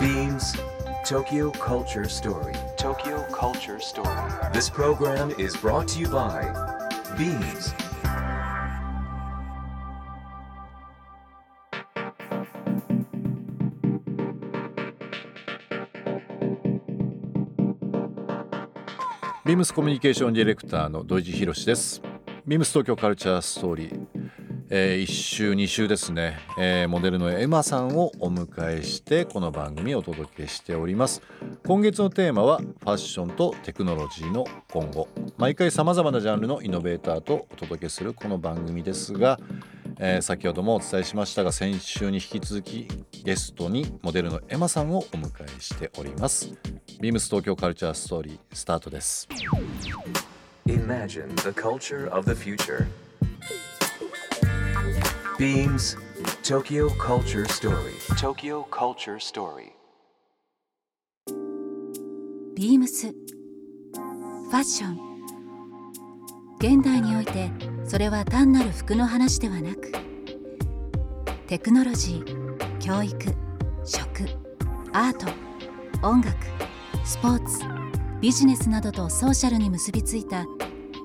Beams Tokyo Culture Story. Tokyo Culture Story. This program is brought to you by Beams. ビームスコミュニケーションディレクターの土井地博ですビームス東京カルチャーストーリー、えー、1週2週ですね、えー、モデルのエマさんをお迎えしてこの番組をお届けしております。今月のテーマはファッションとテクノロジーの今後。毎回さまざまなジャンルのイノベーターとお届けするこの番組ですがえー、先ほどもお伝えしましたが先週に引き続きゲストにモデルのエマさんをお迎えしております。ビームス東京カルチャーストーリースタートです。Imagine the culture of the future Beams Tokyo Culture Story Tokyo Culture Story ビームスファッション現代においてそれは単なる服の話ではなくテクノロジー教育食アート音楽スポーツビジネスなどとソーシャルに結びついた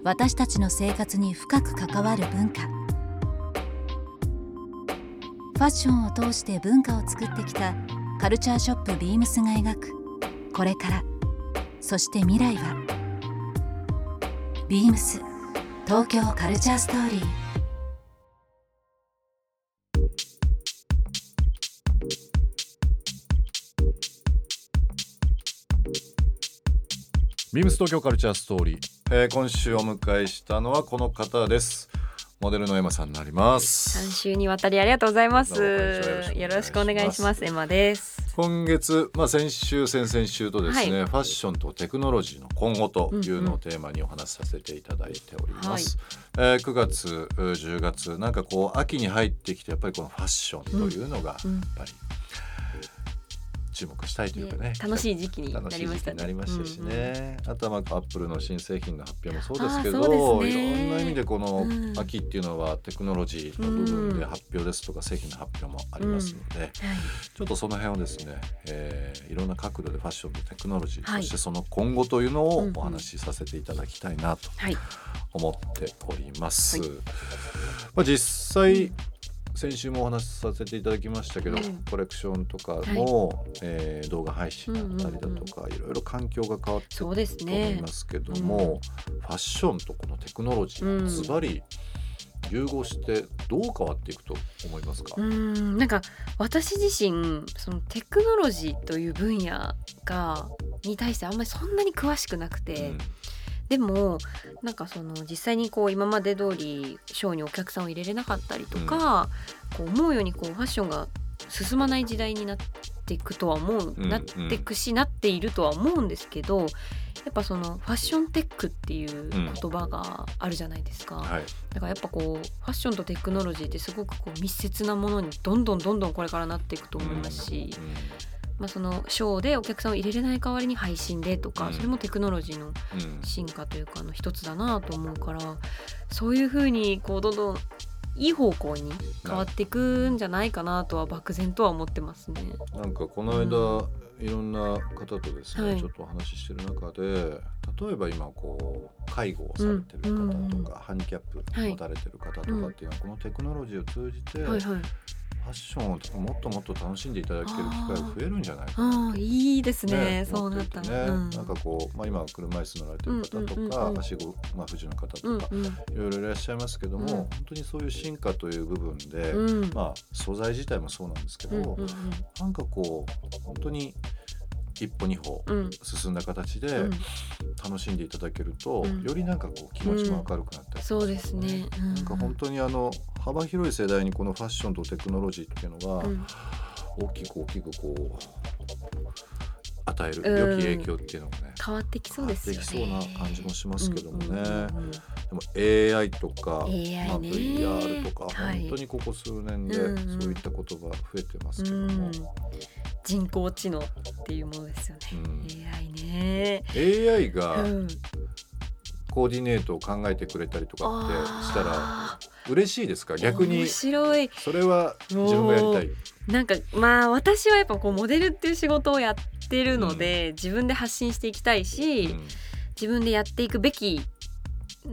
私たちの生活に深く関わる文化。ファッションを通して文化を作ってきたカルチャーショップビームスが描く。これからそして未来はビームス東京カルチャーストーリー。ビームス東京カルチャーストーリー、えー、今週お迎えしたのはこの方です。モデルのエマさんになります。3週にわたりありがとうございます。よろしくお願いします。エマです。今月、まあ、先週先々週とですね、はい、ファッションとテクノロジーの今後というのをテーマにお話しさせていただいております、うんうん、えー、9月10月なんかこう秋に入ってきてやっぱりこのファッションというのがやっぱり、注目したいというかね楽しい時期になりましたね。なりましたしね、うんうん、あとはまあアップルの新製品の発表もそうですけど、ね、いろんな意味でこの秋っていうのはテクノロジーの部分で発表ですとか製品の発表もありますので、うん。はい、ちょっとその辺をですね、えー、いろんな角度でファッションとテクノロジー、はい、そしてその今後というのをお話しさせていただきたいなと思っております。はい、まあ実際、先週もお話しさせていただきましたけど、うん、コレクションとかも、はい、えー、動画配信だったりだとか、うんうんうん、いろいろ環境が変わってくると思いますけども、ねうん、ファッションとこのテクノロジーズバリ融合してどう変わっていくと思いますか？うん。なんか私自身そのテクノロジーという分野がに対してあんまりそんなに詳しくなくて。うんでもなんかその実際にこう今まで通りショーにお客さんを入れれなかったりとか、こう思うようにこうファッションが進まない時代になっていくとは思う、なっていくしなっているとは思うんですけどやっぱそのファッションテックっていう言葉があるじゃないですか、うん。はい、だからやっぱこうファッションとテクノロジーってすごくこう密接なものにどんどんどんどんこれからなっていくと思いますし、うんうんまあ、そのショーでお客さんを入れれない代わりに配信でとか、それもテクノロジーの進化というかの一つだなと思うからそういうふうにこうどんどんいい方向に変わっていくんじゃないかなとは漠然とは思ってますね。なんかこの間、うん、いろんな方とですね、はい、ちょっとお話ししてる中で例えば今こう介護をされてる方とか、うんうん、ハンディキャップ持たれてる方とかっていうのは、このテクノロジーを通じて、はいはい。ファッションをもっともっと楽しんでいただける機会が増えるんじゃないかないいですね、ね、そうなったね、うん、なんかこう、まあ、今車椅子乗られてる方とか、うんうん、足ご、まあ、不自由な方とか、いろいろいらっしゃいますけども、うん、本当にそういう進化という部分で、うん、まあ素材自体もそうなんですけど、うなんかこう本当に一歩二歩進んだ形で楽しんでいただけると、うん、よりなんかこう気持ちも明るくなったり、ね、そうですね、うん、なんか本当にあの幅広い世代にこのファッションとテクノロジーっていうのが、大きく大きくこう与える良き影響っていうのがね、変わってきそうですよね。変わってきそうな感じもしますけどもね、でも AI とか、AI まあ、VR とか、はい、本当にここ数年でそういった言葉増えてますけども、人工知能っていうものですよね、AI ね。AI が、コーディネートを考えてくれたりとかってしたら嬉しいですか？逆に。面白い。それは自分がやりたい。なんかまあ私はやっぱこうモデルっていう仕事をやってるので、自分で発信していきたいし、うん。自分でやっていくべき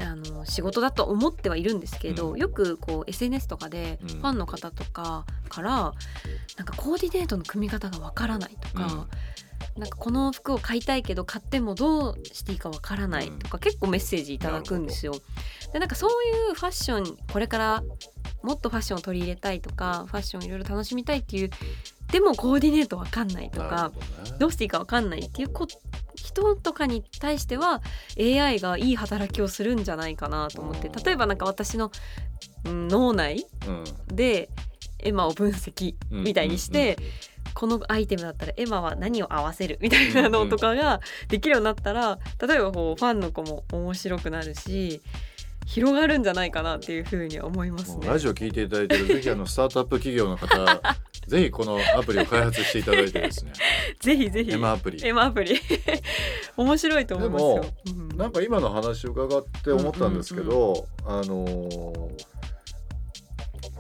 あの仕事だと思ってはいるんですけど、うん。よくこう SNS とかでうん。ファンの方とかから、なんかコーディネートの組み方がわからないとか、なんかこの服を買いたいけど買ってもどうしていいかわからないとか、結構メッセージいただくんですよ。でなんかそういうファッションこれからもっとファッションを取り入れたいとかファッションをいろいろ楽しみたいっていうでもコーディネートわかんないとなかどね。どうしていいかわかんないっていうこ人とかに対しては AI がいい働きをするんじゃないかなと思って例えばなんか私のうん脳内うん。でエマを分析みたいにして、このアイテムだったらエマは何を合わせる？みたいなのとかができるようになったら例えばこうファンの子も面白くなるし広がるんじゃないかなっていうふうには思いますね。ラジオ聞いていただいてるぜひあのスタートアップ企業の方ぜひこのアプリを開発していただいてですね。ぜひぜひ。エマアプリ。エマアプリ。面白いと思いますよ。うん。なんか今の話を伺って思ったんですけど、あのー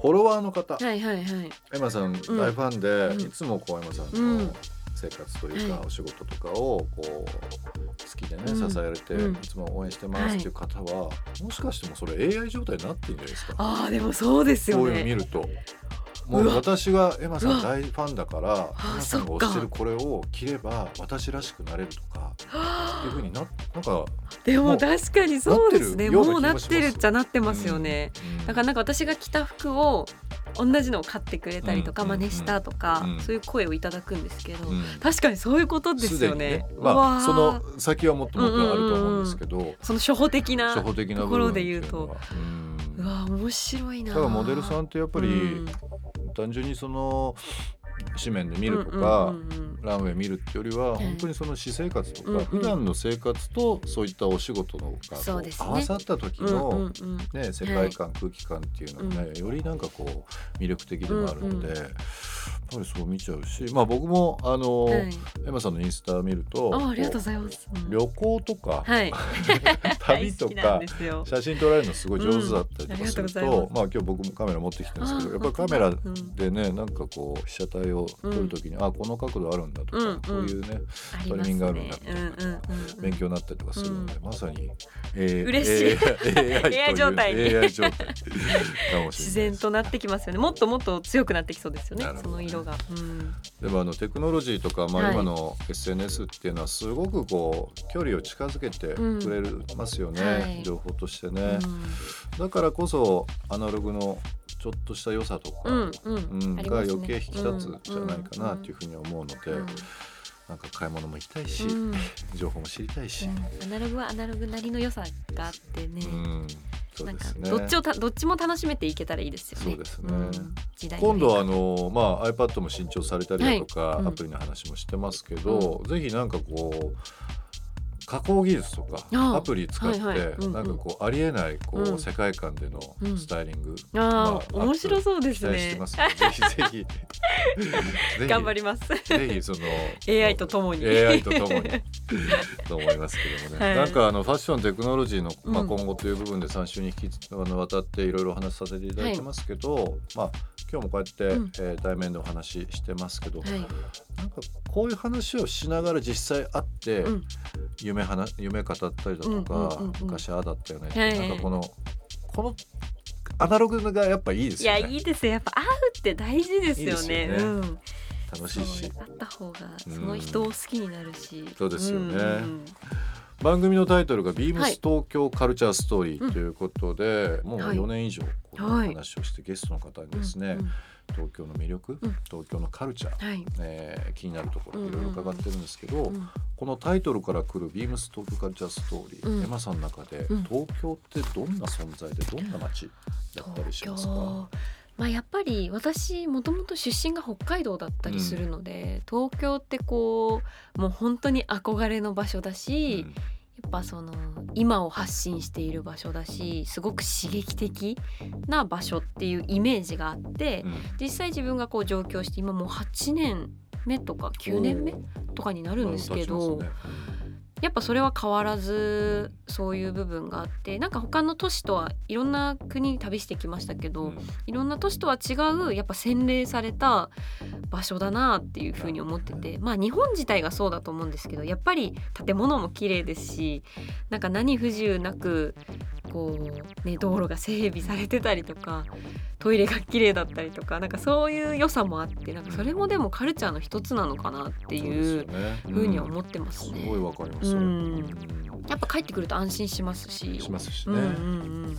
フォロワーの方、はいはいはい。エマさんん。大ファンで、うん。いつもこうエマさんうん。の生活というか、はい。お仕事とかをこう好きでね、うん。支えられて、うん。いつも応援してますっていう方は、もしかしてもそれ AI 状態になってるんじゃないですか？ああでもそうですよこういうの見ね。ると。もう私はエマさうんわ。大ファンだからエマさんが推してるこれを着れば私らしくなれるとかっていうふうにななんかでも確かにそうですね。もうなってるっちゃなってますよね。うんだからなんか私が着た服を同じのを買ってくれたりとか、うん真似したとか、うんそういう声をいただくんですけど、うん。確かにそういうことですよね。まあ。その先はもっともっとあると思うんですけど、その初歩的な初歩的なところで言うとうわ面白いな。だからモデルさんってやっぱり、うん単純にその紙面で見るとか、うんうんうんうん。ランウェイ見るってよりははい本当にその私生活とか、うんうん。普段の生活とそういったお仕事のがこそう合わさった時うんの、うんうん。ね、世界観、空気感っていうのがね、よりなんかこう魅力的でもあるので、うんうん。やっぱりそう見ちゃうし、まあ、僕もあの、はい。エマさんのインスタ見るとあありがとうごこざいます。うんう旅行とか、はい。旅とか。写真撮られるのすごい上手だったりとかするとうございと、ます。まあ今日僕もカメラ持ってきてるんですけどやっぱりカあメラ本当だ。うん。でねなんかこう被写体を撮るときに、あこの角度あるんだとか、うんうん。こういうねありますね。タイミングあるんだっていうのがうんうんうん。うん勉強になったりとかするので、まさに、えー、嬉しい。AI, 状態に。AI 状態かもしれない自然となってきますよね。もっともっと強くなってきそうですよねその色が。うん。でもあのテクノロジーとか、まあ、はい。今の SNS っていうのはすごくこう距離を近づけてくれますよね、はい。情報としてね、うん。だからこそアナログのちょっとした良さとか、うんうん。うんが余計引き立つじゃないかなっていうふうに思うので、うん。なんか買い物も行きたいし、うん。情報も知りたいし、アナログはアナログなりの良さがあってね。うん。そうなんかですねどっちをたどっちも楽しめていけたらいいですよね。そうですね。ん。時代の今度はあの、まあ、iPad も新調されたりだとか、はい。うん。アプリの話もしてますけど、ぜひなんかこう加工技術とかああ。アプリ使って、はいはい。うんうん。なんかこうありえないこう、うん。世界観でのうん。スタイリング、ああ、まあ面白そうですね。ぜひぜひ。ぜひ頑張ります。ぜひその AI とともに。AI とともに。と思いますけどもね、はい。なんかあのファッションテクノロジーの、まあ、うん今後という部分で3週に引きあのわたっていろいろお話しさせていただいてますけど、まあ今日もこうやって、うん。えー対面でお話ししてますけど、はい。なんかこういう話をしながら実際会って、うん。夢話夢語ったりだとか、うんうんうんうん。昔ああだったよね。はい。なんかこのこのアナログがやっぱいいですいやよね。いいですよ。やっぱ会うって大事ですよね。いいよね。うん。楽しいし。そう会った方がうん。その人を好きになるし。そうですよね。ん番組のタイトルが「ビームはい。ス東京カルチャーストーリー」ということで、もうはい。4年以上このはい。話をしてゲストの方にですね、うん。うん。東京の魅力、うん。東京のカルチャー、はい。えー気になるところうん。いろいろ伺ってるんですけど、うん。このタイトルから来る「ビームス東京カルチャーストーリー」うん。エマさんの中で、うん。東京ってどんな存在でどんな街だったりしますか？まあやっぱり私もともと出身が北海道だったりするので、東京ってこうもう本当に憧れの場所だし、やっぱその今を発信している場所だしすごく刺激的な場所っていうイメージがあって、うん。うん実際自分がこう上京して今もう8年目とか9年目とかになるんですけど、やっぱそれは変わらずそういう部分があってなんか他の都市とはいろんな国旅してきましたけど、うん。いろんな都市とは違うやっぱ洗練された場所だなっていうふうに思っててまあ日本自体がそうだと思うんですけどやっぱり建物も綺麗ですしなんか何不自由なくこう、ね、道路が整備されてたりとかトイレが綺麗だったりとかなんかそういう良さもあってなんかそれもでもカルチャーの一つなのかなっていうふうには思ってますね。すごいわかりますやっぱ帰ってくると安心しますし。しますしね、うんうんうん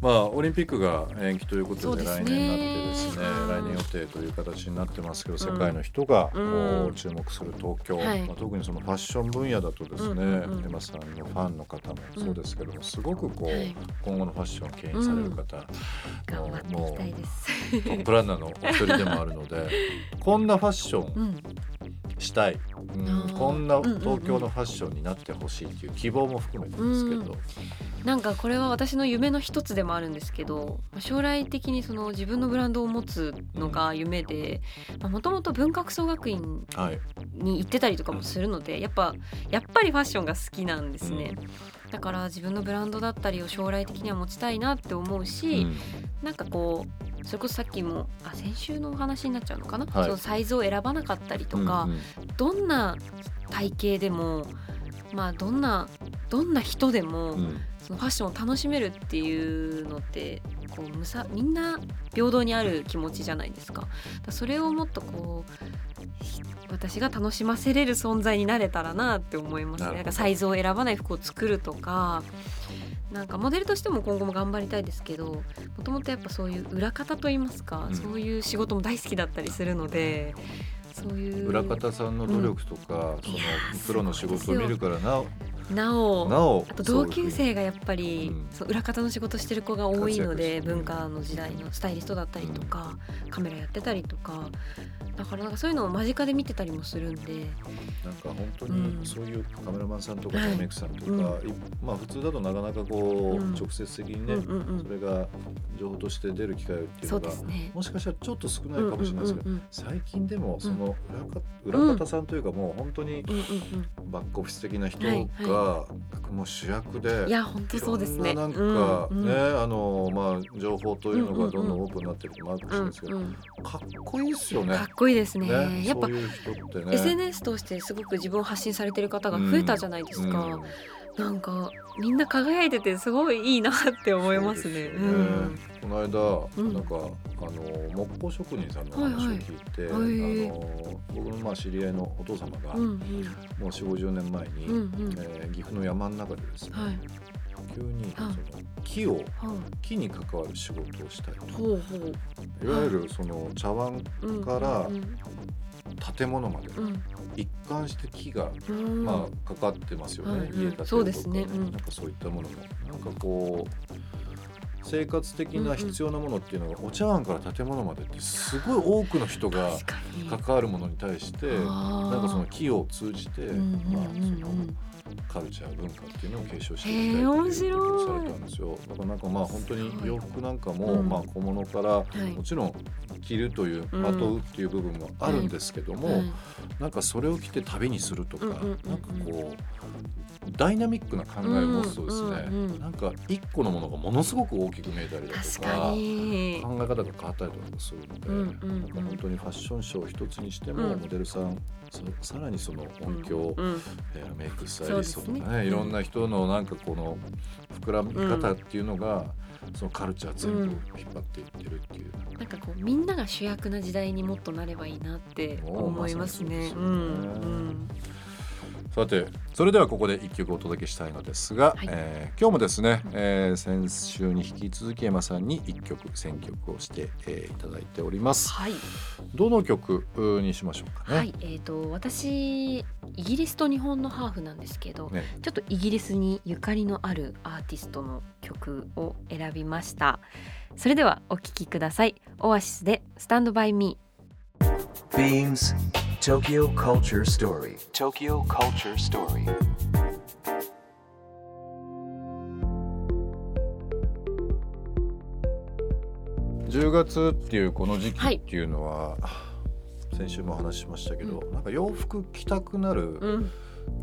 まあオリンピックが延期ということで来年になってですねはい来年予定という形になってますけど、ん。世界の人がこう注目する東京、はい。まあ、特にそのファッション分野だとですね、エマさんのファンの方もそうですけども、すごくこう、はい。今後のファッションを牽引される方、頑張っていきたいです。トップランナーのお一人でもあるので こんなファッションうん、したい、うん。こんなうんうんうん。東京のファッションになってほしいっていう希望も含めてですけど、なんかこれは私の夢の一つでもあるんですけど将来的にその自分のブランドを持つのが夢でもともと文化服装学院はい、に行ってたりとかもするのでやっぱやっぱりファッションが好きなんですね、だから自分のブランドだったりを将来的には持ちたいなって思うし、うん。なんかこうそれこそさっきもあ先週のお話になっちゃうのかな、はいそのサイズを選ばなかったりとか、うんうんどんな体型でもまあどんなどんな人でも、うんそのファッションを楽しめるっていうのってこうむさみんな平等にある気持ちじゃないですか。それをもっとこうひ私が楽しませれる存在になれたらなって思いますね。なんかサイズを選ばない服を作るとか。なんかモデルとしても今後も頑張りたいですけどもともとやっぱそういう裏方といいますか、うん。そういう仕事も大好きだったりするのでそういう裏方さんの努力とか、そのいやープロの仕事を見るからなおなお。なお。あと同級生がやっぱり、うんそう裏方の仕事してる子が多いので文化の時代のスタイリストだったりとか、カメラやってたりとか。だからなんかそういうのを間近で見てたりもするんで。なんか本当うん。にそういうカメラマンさんとかはいメイクさんとか、まあ普通だとなかなかこう、うん。直接的にね、それが情報として出る機会っていうのが。もしかしたらちょっと少ないかもしれないですけど、最近でもその裏方さんというかもう本当にバックオフィス的な人はいがもう主役で、うんいや本当そうですね。ななんかうんうんね、あのまあ情報というのがどんどんオープンになってるってもあるかもしれないですけど、うんうんかっこいいですよね。かっこいいですね。ねやっぱそういう人ってね。SNS 通してすごく自分を発信されてる方が増えたじゃないですか。うんなんかみんな輝いててすごいいいなって思いますね。すようん。この間、うん。なんかあの木工職人さんの話を聞いて、はいはい。あの僕のまあ知り合いのお父様が、うんうん。もう4 5 0年前に、うんうん。えー岐阜の山の中でですね、はい。急にはい。その木をは木に関わる仕事をしたいと。い。わゆるその茶碗うんからうん建物までうん。一貫して木が、うん。まあ、かかってますよね、家建てると。かそうですね。うん。なんかそういったものも。なんかこう生活的な必要なものっていうのが、お茶碗から建物までってすごい多くの人が関わるものに対してなんかその木を通じて、まあ、そのんカルチャー文化っていうのを継承していきたいっていうことをされたんですよ。だからなんかまあ本当に洋服なんかも、うん。まあ、小物からはい。もちろん着るという、うん。まとうっていう部分もあるんですけども、はいなんかそれを着て旅にするとか、うんうんうんうん。なんかこうダイナミックな考えを持つとですね、うんうんうんなんか一個のものがものすごく大きく見えたりだと確か考え方が変わったりとかするので、うんうんうん。なんか本当にファッションショー一つにしても、うん。モデルさんささらにその音響、うんえーメイクスタイリストとかねね。いろんな人のなんかこの膨らみ方っていうのが、そのカルチャー全部引っ張っていってるっていうみんなが主役な時代にもっとなればいいなって思いますね。うんうんさてそれではここで一曲お届けしたいのですが、はい。えー今日もですね、えー先週に引き続き山さんに一曲選曲をして、えーいただいております。はい、どの曲うにしましょうかね、はい、えっ、と私イギリスと日本のハーフなんですけど、ね。ちょっとイギリスにゆかりのあるアーティストの曲を選びました。それではお聴きください。オアシスでスタンドバイミ Beams Tokyo Culture Story. Tokyo Culture Story. 10月っていうこの時期はいっていうのは、先週もお話ししましたけど、なんか洋服着たくなるー。うん、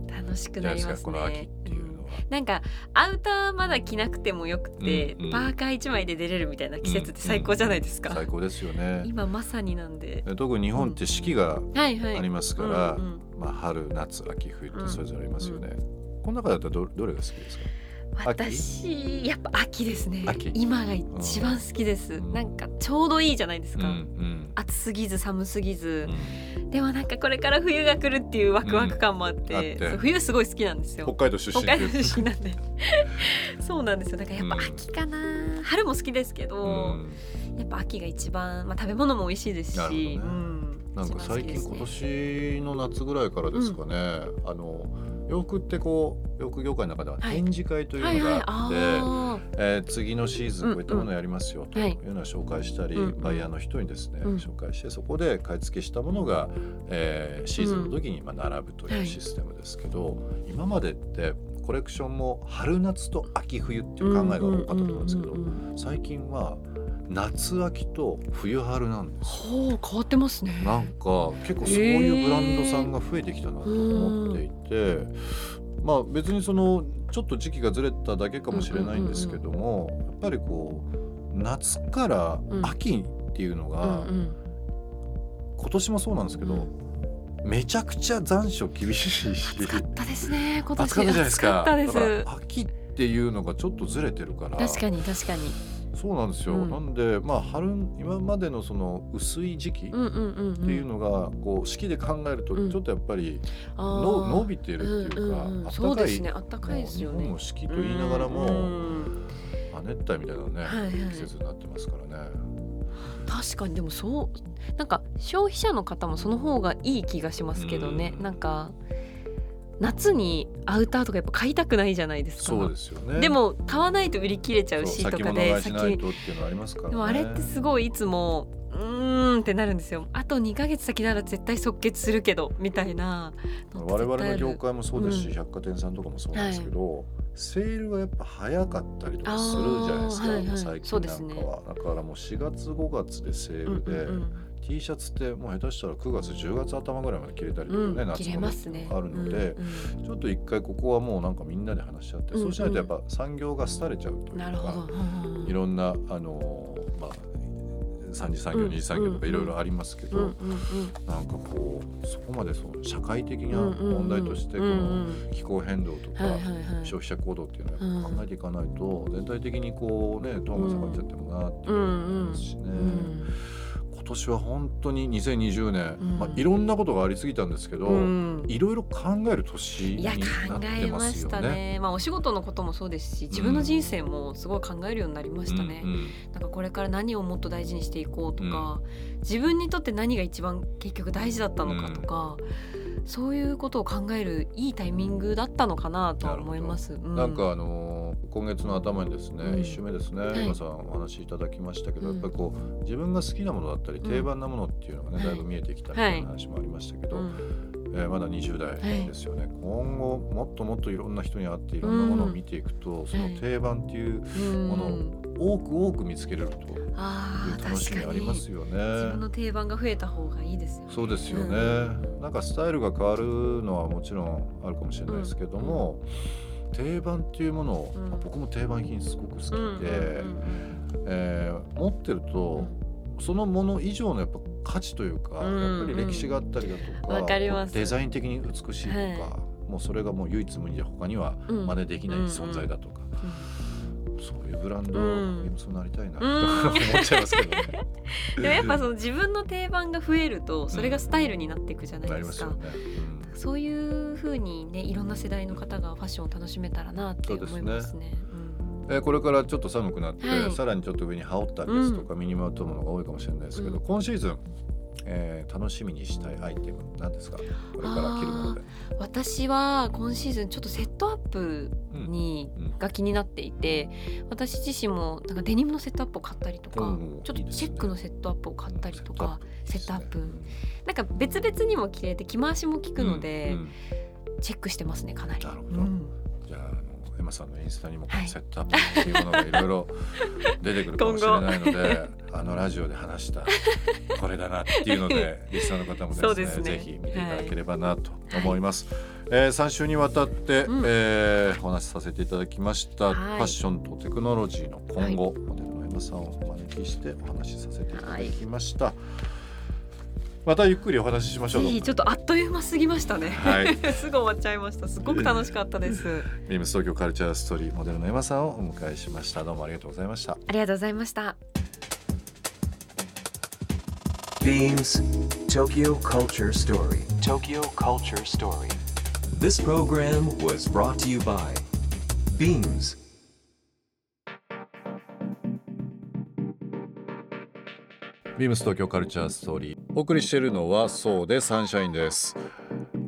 楽しくなりますこの秋っねていう。なんかアウターまだ着なくてもよくて、うんうん。パーカー一枚で出れるみたいな季節って最高じゃないですか、最高ですよね。今まさになんで。で特に日本って四季がありますから、うんうん。まあ春夏秋冬ってそれぞれありますよね。この中だったらどどれが好きですか？私やっぱ秋ですね。秋？今が一番好きです、うん。なんかちょうどいいじゃないですか、ん暑すぎず寒すぎず。う、ん。でもなんかこれから冬が来るっていうワクワク感もあって,、うん。あって。冬すごい好きなんですよ。北海道出身北海道で出身なんで。そうなんですよ。だからやっぱ秋かな、春も好きですけど、うん。やっぱ秋が一番、まあ、食べ物も美味しいですなるし、ほどね。うん、なんか最近ね。今年の夏ぐらいからですかね、あの洋服ってこう洋服業界の中でははい。展示会というはいはいのがあって、あえー次のシーズンこういったものをやりますよとはい。いうのを紹介したり、うんうん。バイヤーの人にですね、うん。紹介してそこで買い付けしたものが、えーシーズンの時にまあ並ぶというシステムですけど、今までってコレクションも春夏と秋冬っていう考えが多かったと思うんですけど、うんうんうんうん。最近は夏秋と冬春なんですよ。ほう変わってますね。なんか結構そういうブランドさんが増えてきたなと思っていて、まあ別にそのちょっと時期がずれただけかもしれないんですけども、やっぱりこう夏から秋っていうのが、うんうん。今年もそうなんですけど、めちゃくちゃ残暑厳しいし暑かったですね。今年暑かったじゃないです。か暑かったですだから秋っていうのがちょっとずれてるから確かに確かにそうなんですよ、うん。なんでまあ春今までのその薄い時期、うんうんうんっていうのがこう式で考えるとうん。ちょっとやっぱりあの、ー伸びてるっていうか、うかいですね。あったかいですよね。日本も四季と言いながらも、うん亜熱帯みたいなね、はいはい。季節になってますからね。確かにでもそうなんか消費者の方もその方がいい気がしますけどね、うん。なんか夏にアウターとかやっぱ買いたくないじゃないですか。そうですよね。でも買わないと売り切れちゃうしとかで物買いしないとっていうのはありますからね。でもあれってすごいいつもうーんってなるんですよ。あと2ヶ月先なら絶対即決するけどみたいな。我々の業界もそうですし、うん。百貨店さんとかもそうなんですけど、セールがやっぱ早かったりとかするじゃないですか、はい。はい最そうですね近なんかは、だからもう4月5月でセールで、うんうん T シャツってもう下手したら9月10月頭ぐらいまで着れたりとかね、うんうん、夏切れ物ますね。あるので、うんちょっと一回ここはもうなんかみんなで話し合って、うんうん。そうしないとやっぱ産業が廃れちゃうというかうんうん。いろんなあのーまあ三次産業うん二次産業とかいろいろありますけど、うんうんうん。なんかこうそこまでその社会的なうんうんうん問題としてこうんうのん気候変動とか消費者行動っていうのは考えていかないと全体的にこうねトーンが下がっちゃってもなっていうのもありますしね。年は本当に2020年、うん。まあ、いろんなことがありすぎたんですけど、うん。いろいろ考える年にいやな考ってえましたますよね。ねまあお仕事のこともそうですし自分の人生もすごい考えるようになりましたね、うんうん。なんかこれから何をもっと大事にしていこうとか、自分にとって何が一番結局大事だったのかとか、そういうことを考えるいいタイミングだったのかなとは思います。うなんかあのー今月の頭にですね、うん。一週目ですね、はい。今さんお話しいただきましたけど、うん。やっぱりこう自分が好きなものだったりん定番なものっていうのがね、はいだいぶ見えてきたみたいな話もありましたけど、うん。えーまだ20代ですよね、今後もっともっといろんな人に会っていろんなものを見ていくと、その定番っていううんものを多く多く見つけれるという楽しみありますよ自分ね。の定番が増えた方がいいですよね。そうですよね、うん。なんかスタイルが変わるのはもちろんあるかもしれないですけども、定番っていうものを、うん。まあ僕も定番品すごく好きで、うんうんうんえー持ってると、そのもの以上のやっぱ価値というか、うんやっぱり歴史があったりだとかわかります。デザイン的に美しいとか、はもうそれがもう唯一無二で他にはうん。真似できない存在だとか、そういうブランド、うん。今そうなりたいなとうん。思っちゃいますけどね。でもやっぱその自分の定番が増えるとそれがスタイルになっていくじゃないですすよね。そういう風にねいろんな世代の方がファッションを楽しめたらなって思いますね。うんうん。えーこれからちょっと寒くなって、はい。さらにちょっと上に羽織ったりですとか、身にまとうものが多いかもしれないですけど、うん。今シーズン、えー楽しみにしたいアイテムなんですか？これから着るもので。私は今シーズンちょっとセットアップに、うんが気になっていて私自身もなんかデニムのセットアップを買ったりとか、うんちょっとチェックのセットアップを買ったりとか、セットアップ。うんなんか別々にも着れて着回しも効くので、うんうん。チェックしてますねかなり。なるほど。うん。じゃあエマさんのインスタにもはい。セットアップっていうものがいろいろ出てくるかもしれないので、あのラジオで話したこれだなっていうのでリスナーの方もですねね。ぜひ見ていただければなと思います。はい、えー、3週にわたって、うん、えー、お話しさせていただきました、はい、ファッションとテクノロジーの今後、はい、モデルの山さんをお招きしてお話しさせていただきました。はいまたゆっくりお話ししましょう。ちょっとあっという間すぎましたね。はい、すぐ終わっちゃいました。すごく楽しかったです。ビームス東京カルチャーストーリーモデルの山さんをお迎えしました。どうもありがとうございました。ありがとうございました。Beams Tokyo Culture Story. Tokyo Culture Story. This program was brought to you by Beams. ビームス東京カルチャーストーリーお送りしているのはそうでサンシャインです、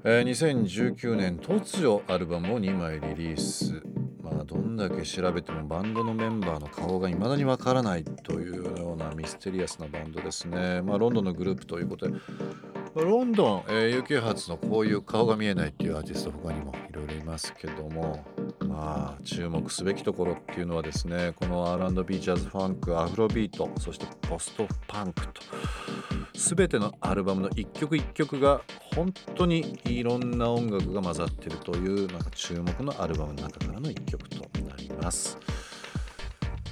えー、2019年突如アルバムを2枚リリース。まあどんだけ調べてもバンドのメンバーの顔が未だにわからないというようなミステリアスなバンドですね。まあロンドンのグループということで。ロンドン、えー、UK 発のこういう顔が見えないっていうアーティスト他にもいろいろいますけども。まあ注目すべきところっていうのはですねこの R&B ジャズファンクアフロビートそしてポストパンクと全てのアルバムの一曲一曲が本当にいろんな音楽が混ざってるというなんか注目のアルバムの中からの一曲となります。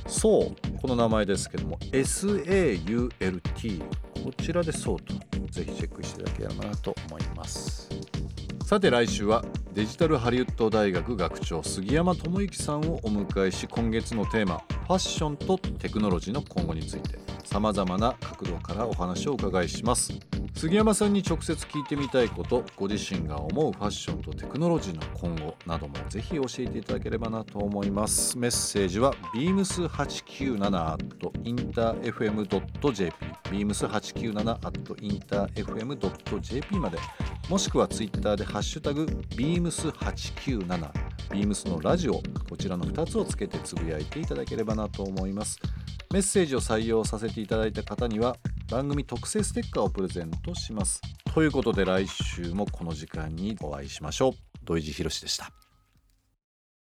そうこの名前ですけども SAULT こちらでそうとぜひチェックしていただければなと思います。さて来週はデジタルハリウッド大学学長杉山智之さんをお迎えし今月のテーマファッションとテクノロジーの今後についてさまざまな角度からお話をお伺いします。杉山さんに直接聞いてみたいことご自身が思うファッションとテクノロジーの今後などもぜひ教えていただければなと思います。メッセージは beams897.interfm.jp beams897.interfm.jp までもしくはツイッターでハッシュタグ beams897 beams のラジオこちらの2つをつけてつぶやいていただければなと思います。メッセージを採用させていただいた方には番組特製ステッカーをプレゼントします。ということで来週もこの時間にお会いしましょう。土井地博でした。